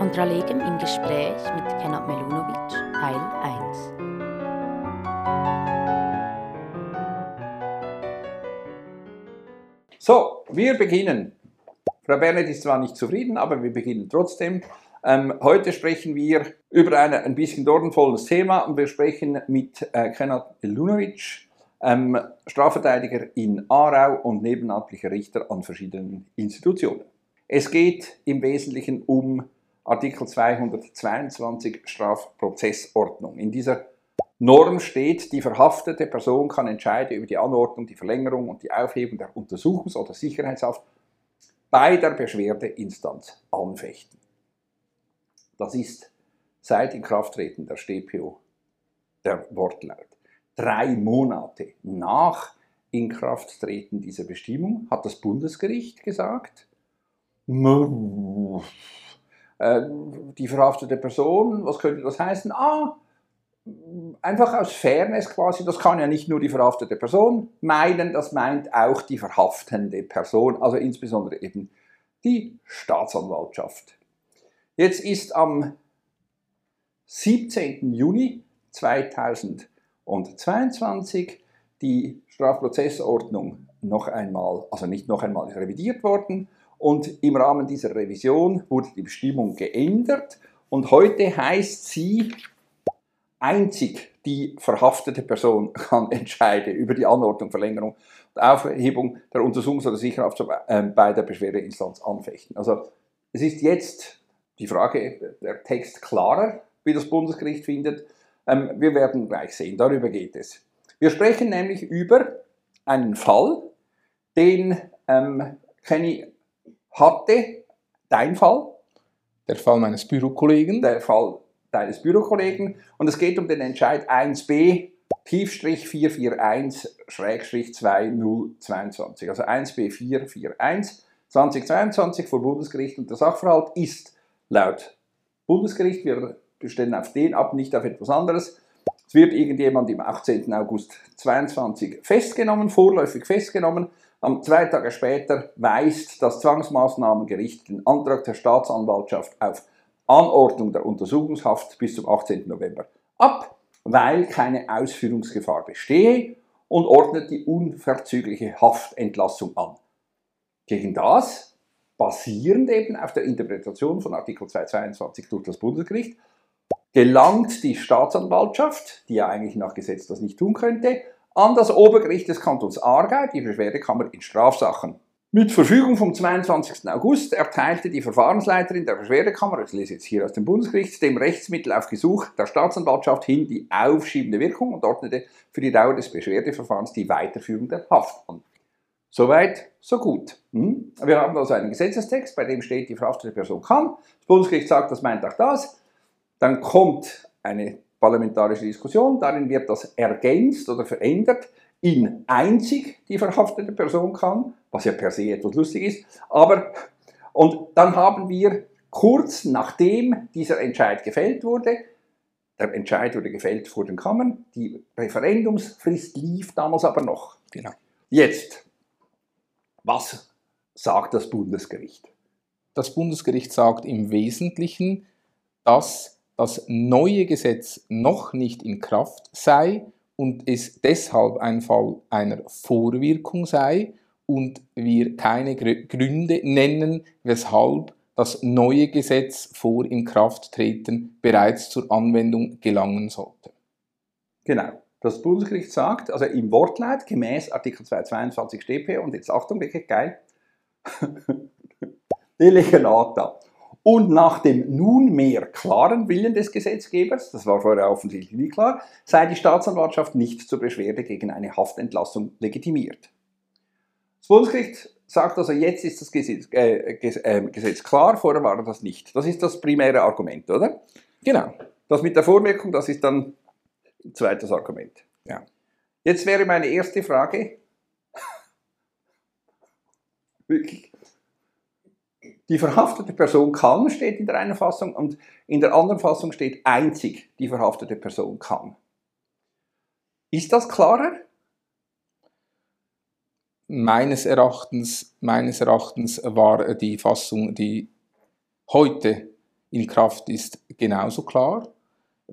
Kontralegem im Gespräch mit Kenat Melunovic, Teil 1. So, wir beginnen. Frau Bernet ist zwar nicht zufrieden, aber wir beginnen trotzdem. Ähm, heute sprechen wir über ein, ein bisschen dornvolles Thema und wir sprechen mit äh, Kenat Melunovic, ähm, Strafverteidiger in Aarau und nebenamtlicher Richter an verschiedenen Institutionen. Es geht im Wesentlichen um Artikel 222 Strafprozessordnung. In dieser Norm steht, die verhaftete Person kann entscheiden über die Anordnung, die Verlängerung und die Aufhebung der Untersuchungs- oder Sicherheitshaft bei der Beschwerdeinstanz anfechten. Das ist seit Inkrafttreten der StPO der Wortlaut. Drei Monate nach Inkrafttreten dieser Bestimmung hat das Bundesgericht gesagt, äh, die verhaftete Person, was könnte das heißen? Ah, einfach aus Fairness quasi, das kann ja nicht nur die verhaftete Person meinen, das meint auch die verhaftende Person, also insbesondere eben die Staatsanwaltschaft. Jetzt ist am 17. Juni 2022 die Strafprozessordnung noch einmal, also nicht noch einmal revidiert worden und im Rahmen dieser Revision wurde die Bestimmung geändert und heute heißt sie, einzig die verhaftete Person kann entscheiden über die Anordnung, Verlängerung und Aufhebung der Untersuchungs- oder Sicherhaft ähm, bei der Beschwerdeinstanz anfechten. Also es ist jetzt die Frage, der Text klarer, wie das Bundesgericht findet. Ähm, wir werden gleich sehen, darüber geht es. Wir sprechen nämlich über einen Fall, den ähm, Kenny hatte dein Fall. Der Fall meines Bürokollegen. Der Fall deines Bürokollegen. Und es geht um den Entscheid 1b Tiefstrich 441-2022. Also 1b 441 2022 vor Bundesgericht und der Sachverhalt ist laut Bundesgericht, wir stellen auf den ab, nicht auf etwas anderes. Es wird irgendjemand im 18. August 2022 festgenommen, vorläufig festgenommen am zwei Tage später weist das Zwangsmaßnahmengericht den Antrag der Staatsanwaltschaft auf Anordnung der Untersuchungshaft bis zum 18. November ab, weil keine Ausführungsgefahr bestehe und ordnet die unverzügliche Haftentlassung an. Gegen das, basierend eben auf der Interpretation von Artikel 222 durch das Bundesgericht, gelangt die Staatsanwaltschaft, die ja eigentlich nach Gesetz das nicht tun könnte, an das Obergericht des Kantons Aargau, die Beschwerdekammer in Strafsachen. Mit Verfügung vom 22. August erteilte die Verfahrensleiterin der Beschwerdekammer, ich lese jetzt hier aus dem Bundesgericht, dem Rechtsmittel auf Gesuch der Staatsanwaltschaft hin die aufschiebende Wirkung und ordnete für die Dauer des Beschwerdeverfahrens die Weiterführung der Haft an. Soweit, so gut. Hm? Wir haben also einen Gesetzestext, bei dem steht, die verhaftete Person kann. Das Bundesgericht sagt, das meint auch das. Dann kommt eine parlamentarische Diskussion. Darin wird das ergänzt oder verändert in einzig die verhaftete Person kann, was ja per se etwas lustig ist. Aber, und dann haben wir kurz nachdem dieser Entscheid gefällt wurde, der Entscheid wurde gefällt vor den Kammern, die Referendumsfrist lief damals aber noch. Genau. Jetzt, was sagt das Bundesgericht? Das Bundesgericht sagt im Wesentlichen, dass das neue Gesetz noch nicht in Kraft sei und es deshalb ein Fall einer Vorwirkung sei und wir keine Gründe nennen, weshalb das neue Gesetz vor Inkrafttreten bereits zur Anwendung gelangen sollte. Genau. Das Bundesgericht sagt, also im Wortlaut gemäß Artikel 222 StP, und jetzt Achtung, wirklich geil, Delegata und nach dem nunmehr klaren Willen des Gesetzgebers, das war vorher offensichtlich nie klar, sei die Staatsanwaltschaft nicht zur Beschwerde gegen eine Haftentlassung legitimiert. Das Bundesgericht sagt also, jetzt ist das Gesetz, äh, äh, Gesetz klar, vorher war das nicht. Das ist das primäre Argument, oder? Genau. Das mit der Vorwirkung, das ist dann ein zweites Argument. Ja. Jetzt wäre meine erste Frage, wirklich, die verhaftete Person kann, steht in der einen Fassung, und in der anderen Fassung steht einzig die verhaftete Person kann. Ist das klarer? Meines Erachtens, meines Erachtens war die Fassung, die heute in Kraft ist, genauso klar.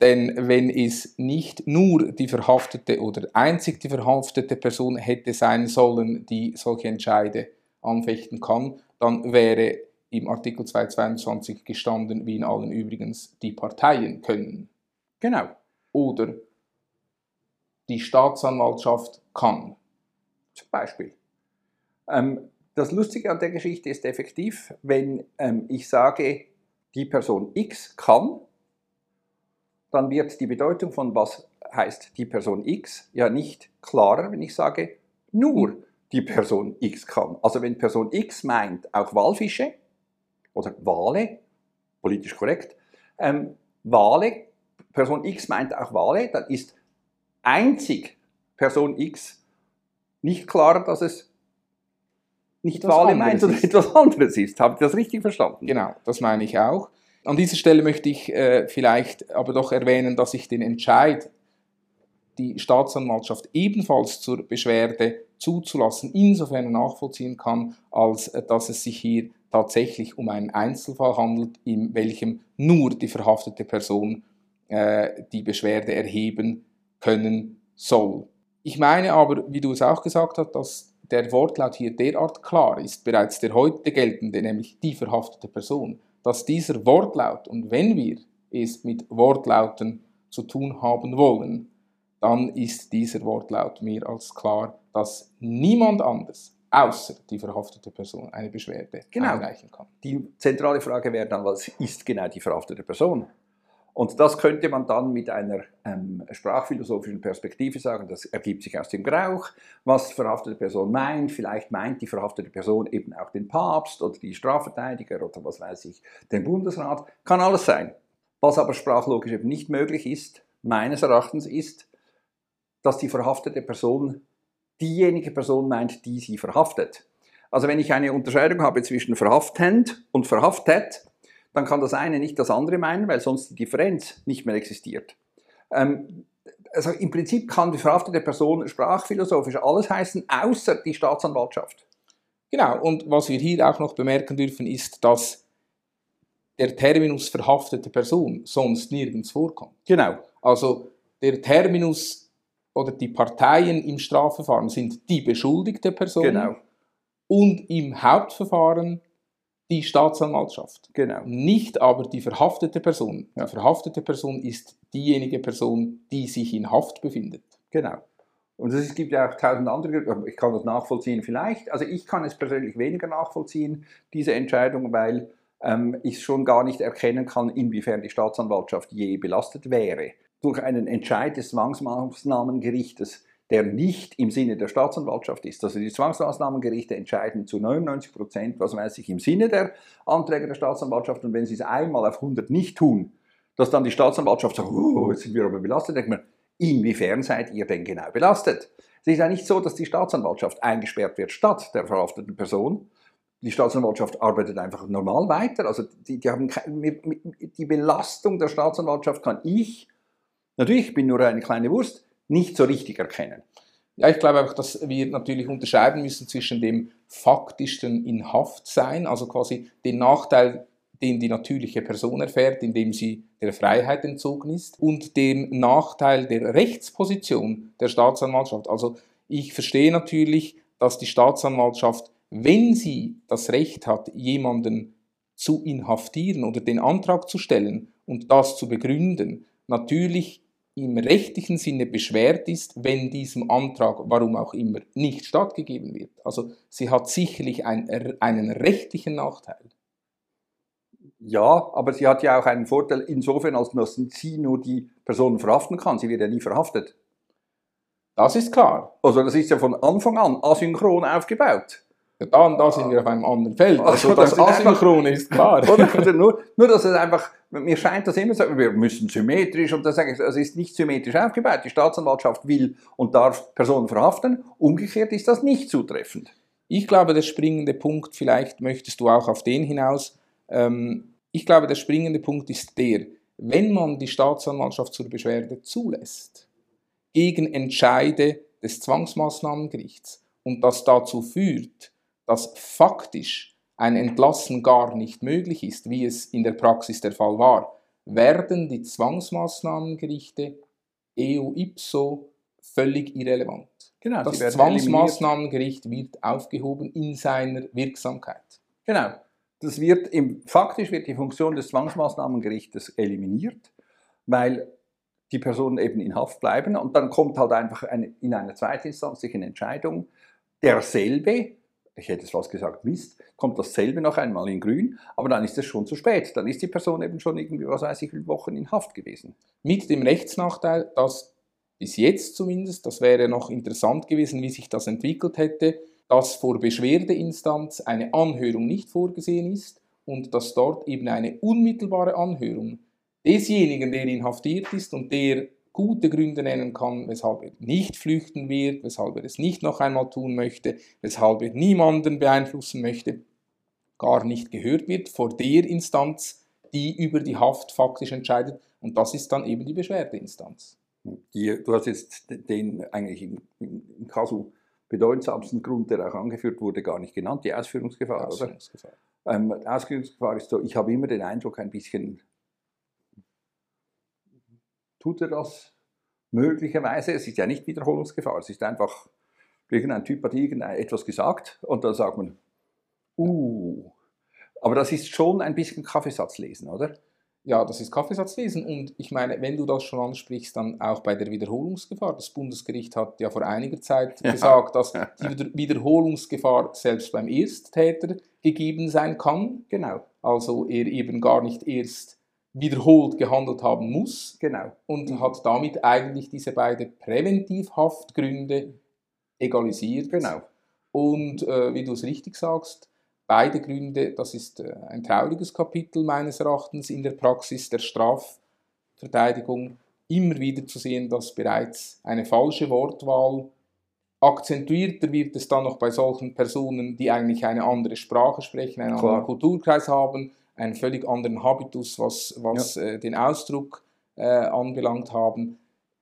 Denn wenn es nicht nur die verhaftete oder einzig die verhaftete Person hätte sein sollen, die solche Entscheide anfechten kann, dann wäre im Artikel 222 gestanden, wie in allen übrigens die Parteien können. Genau. Oder die Staatsanwaltschaft kann. Zum Beispiel. Ähm, das Lustige an der Geschichte ist effektiv, wenn ähm, ich sage, die Person X kann, dann wird die Bedeutung von was heißt die Person X ja nicht klarer, wenn ich sage, nur die Person X kann. Also wenn Person X meint auch Walfische oder Wale, politisch korrekt, ähm, Wale, Person X meint auch Wale, dann ist einzig Person X nicht klar, dass es nicht Das Wale meint oder etwas anderes ist. Habe ich das richtig verstanden? Genau, das meine ich auch. An dieser Stelle möchte ich äh, vielleicht aber doch erwähnen, dass ich den Entscheid, die Staatsanwaltschaft ebenfalls zur Beschwerde zuzulassen, insofern nachvollziehen kann, als äh, dass es sich hier tatsächlich um einen Einzelfall handelt, in welchem nur die verhaftete Person äh, die Beschwerde erheben können soll. Ich meine aber, wie du es auch gesagt hast, dass der Wortlaut hier derart klar ist, bereits der heute geltende, nämlich die verhaftete Person, dass dieser Wortlaut, und wenn wir es mit Wortlauten zu tun haben wollen, dann ist dieser Wortlaut mehr als klar, dass niemand anders außer die verhaftete Person eine Beschwerde Genau. einreichen kann. Die zentrale Frage wäre dann, was ist genau die verhaftete Person? Und das könnte man dann mit einer ähm, sprachphilosophischen Perspektive sagen, das ergibt sich aus dem Grauch, was die verhaftete Person meint. Vielleicht meint die verhaftete Person eben auch den Papst oder die Strafverteidiger oder was weiß ich, den Bundesrat. Kann alles sein. Was aber sprachlogisch eben nicht möglich ist, meines Erachtens ist, dass die verhaftete Person diejenige Person meint, die sie verhaftet. Also wenn ich eine Unterscheidung habe zwischen verhaftend und verhaftet, dann kann das eine nicht das andere meinen, weil sonst die Differenz nicht mehr existiert. Ähm, also im Prinzip kann die verhaftete Person sprachphilosophisch alles heißen, außer die Staatsanwaltschaft. Genau, und was wir hier auch noch bemerken dürfen, ist, dass der Terminus verhaftete Person sonst nirgends vorkommt. Genau. Also der Terminus oder die Parteien im Strafverfahren sind die beschuldigte Person Genau. und im Hauptverfahren die Staatsanwaltschaft. Genau. Nicht aber die verhaftete Person. Ja. Die verhaftete Person ist diejenige Person, die sich in Haft befindet. Genau. Und es gibt ja auch tausend andere, Gründe. ich kann das nachvollziehen vielleicht, also ich kann es persönlich weniger nachvollziehen, diese Entscheidung, weil ähm, ich schon gar nicht erkennen kann, inwiefern die Staatsanwaltschaft je belastet wäre. Durch einen Entscheid des Zwangsmaßnahmengerichtes, der nicht im Sinne der Staatsanwaltschaft ist. Also die Zwangsmaßnahmengerichte entscheiden zu 99 Prozent, was weiß ich, im Sinne der Anträge der Staatsanwaltschaft und wenn sie es einmal auf 100 nicht tun, dass dann die Staatsanwaltschaft sagt, oh, jetzt sind wir aber belastet, denkt man, inwiefern seid ihr denn genau belastet? Es ist ja nicht so, dass die Staatsanwaltschaft eingesperrt wird statt der verhafteten Person. Die Staatsanwaltschaft arbeitet einfach normal weiter. Also die, die, haben die Belastung der Staatsanwaltschaft kann ich, natürlich, ich bin nur eine kleine Wurst, nicht so richtig erkennen. Ja, ich glaube auch, dass wir natürlich unterscheiden müssen zwischen dem faktischen Inhaftsein, also quasi den Nachteil, den die natürliche Person erfährt, indem sie der Freiheit entzogen ist, und dem Nachteil der Rechtsposition der Staatsanwaltschaft. Also ich verstehe natürlich, dass die Staatsanwaltschaft, wenn sie das Recht hat, jemanden zu inhaftieren oder den Antrag zu stellen und das zu begründen, natürlich im rechtlichen Sinne beschwert ist, wenn diesem Antrag, warum auch immer, nicht stattgegeben wird. Also sie hat sicherlich ein, einen rechtlichen Nachteil. Ja, aber sie hat ja auch einen Vorteil insofern, als dass sie nur die Personen verhaften kann. Sie wird ja nie verhaftet. Das ist klar. Also das ist ja von Anfang an asynchron aufgebaut. Ja, Da und da sind wir auf einem anderen Feld. Also Also, das das ist einfach- Asynchrone ist klar. Oder? Also nur, nur, dass es einfach, mir scheint das immer so, wir müssen symmetrisch und das sage ich, es ist nicht symmetrisch aufgebaut. Die Staatsanwaltschaft will und darf Personen verhaften. Umgekehrt ist das nicht zutreffend. Ich glaube, der springende Punkt, vielleicht möchtest du auch auf den hinaus, ähm, ich glaube, der springende Punkt ist der, wenn man die Staatsanwaltschaft zur Beschwerde zulässt, gegen Entscheide des Zwangsmaßnahmengerichts und das dazu führt, dass faktisch ein Entlassen gar nicht möglich ist, wie es in der Praxis der Fall war, werden die Zwangsmaßnahmengerichte eo ipso völlig irrelevant. Genau, Das eliminiert. Zwangsmaßnahmengericht wird aufgehoben in seiner Wirksamkeit. Genau. Das wird im, faktisch wird die Funktion des Zwangsmaßnahmengerichtes eliminiert, weil die Personen eben in Haft bleiben und dann kommt halt einfach eine, in einer zweitinstanzlichen Entscheidung derselbe, ich hätte es fast gesagt Mist, kommt dasselbe noch einmal in grün, aber dann ist es schon zu spät. Dann ist die Person eben schon irgendwie, was weiß ich, Wochen in Haft gewesen. Mit dem Rechtsnachteil, dass bis jetzt zumindest, das wäre noch interessant gewesen, wie sich das entwickelt hätte, dass vor Beschwerdeinstanz eine Anhörung nicht vorgesehen ist und dass dort eben eine unmittelbare Anhörung desjenigen, der inhaftiert ist und der gute Gründe nennen kann, weshalb er nicht flüchten wird, weshalb er es nicht noch einmal tun möchte, weshalb er niemanden beeinflussen möchte, gar nicht gehört wird vor der Instanz, die über die Haft faktisch entscheidet. Und das ist dann eben die Beschwerdeinstanz. Du hast jetzt den eigentlich im, im, Kasu bedeutsamsten Grund, der auch angeführt wurde, gar nicht genannt, die Ausführungsgefahr, oder? Ausführungsgefahr. Ähm, Ausführungsgefahr ist so, ich habe immer den Eindruck, ein bisschen tut er das möglicherweise. Es ist ja nicht Wiederholungsgefahr, es ist einfach, irgendein Typ hat irgendetwas gesagt und dann sagt man, uh. Aber das ist schon ein bisschen Kaffeesatzlesen, oder? Ja, das ist Kaffeesatzlesen und ich meine, wenn du das schon ansprichst, dann auch bei der Wiederholungsgefahr. Das Bundesgericht hat ja vor einiger Zeit Ja. gesagt, dass die Wiederholungsgefahr selbst beim Ersttäter gegeben sein kann. Genau, Also er eben gar nicht erst wiederholt gehandelt haben muss genau. und hat damit eigentlich diese beiden Präventivhaftgründe egalisiert. Genau. Und äh, wie du es richtig sagst, beide Gründe, das ist äh, ein trauriges Kapitel meines Erachtens in der Praxis der Strafverteidigung, immer wieder zu sehen, dass bereits eine falsche Wortwahl akzentuierter wird es dann noch bei solchen Personen, die eigentlich eine andere Sprache sprechen, einen Klar. anderen Kulturkreis haben, einen völlig anderen Habitus, was, was äh, den Ausdruck äh, anbelangt haben,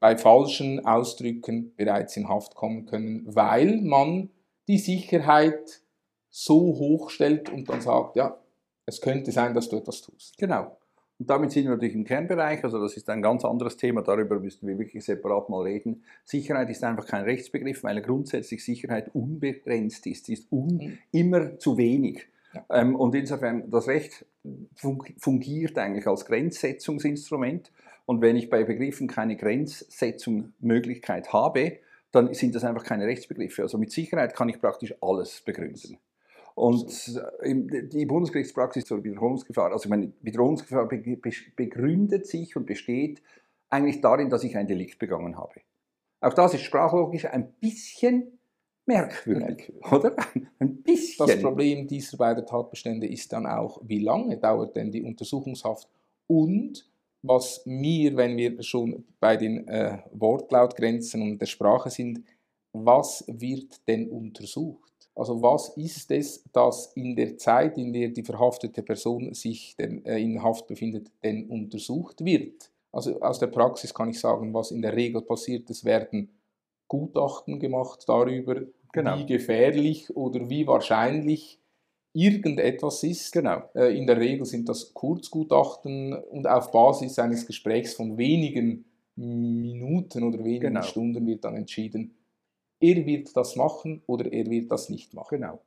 bei falschen Ausdrücken bereits in Haft kommen können, weil man die Sicherheit so hoch stellt und dann sagt, ja, es könnte sein, dass du etwas tust. Genau. Und damit sind wir natürlich im Kernbereich, also das ist ein ganz anderes Thema, darüber müssten wir wirklich separat mal reden. Sicherheit ist einfach kein Rechtsbegriff, weil grundsätzlich Sicherheit unbegrenzt ist, sie ist un Mhm. immer zu wenig. Ähm, und insofern, das Recht fun fungiert eigentlich als Grenzsetzungsinstrument. Und wenn ich bei Begriffen keine Grenzsetzungsmöglichkeit habe, dann sind das einfach keine Rechtsbegriffe. Also mit Sicherheit kann ich praktisch alles begründen. Und äh, die Bundesgerichtspraxis zur Wiederholungsgefahr, also meine, Wiederholungsgefahr be- be- begründet sich und besteht eigentlich darin, dass ich ein Delikt begangen habe. Auch das ist sprachlogisch ein bisschen merkwürdig, oder? Ein bisschen. Das Problem dieser beiden Tatbestände ist dann auch, wie lange dauert denn die Untersuchungshaft und was mir, wenn wir schon bei den äh, Wortlautgrenzen und der Sprache sind, was wird denn untersucht? Also was ist es, das in der Zeit, in der die verhaftete Person sich denn, äh, in Haft befindet, denn untersucht wird? Also aus der Praxis kann ich sagen, was in der Regel passiert, es werden Gutachten gemacht darüber, Genau. wie gefährlich oder wie wahrscheinlich irgendetwas ist. Genau. Äh, In der Regel sind das Kurzgutachten und auf Basis eines Gesprächs von wenigen Minuten oder wenigen Genau. Stunden wird dann entschieden, er wird das machen oder er wird das nicht machen. Genau.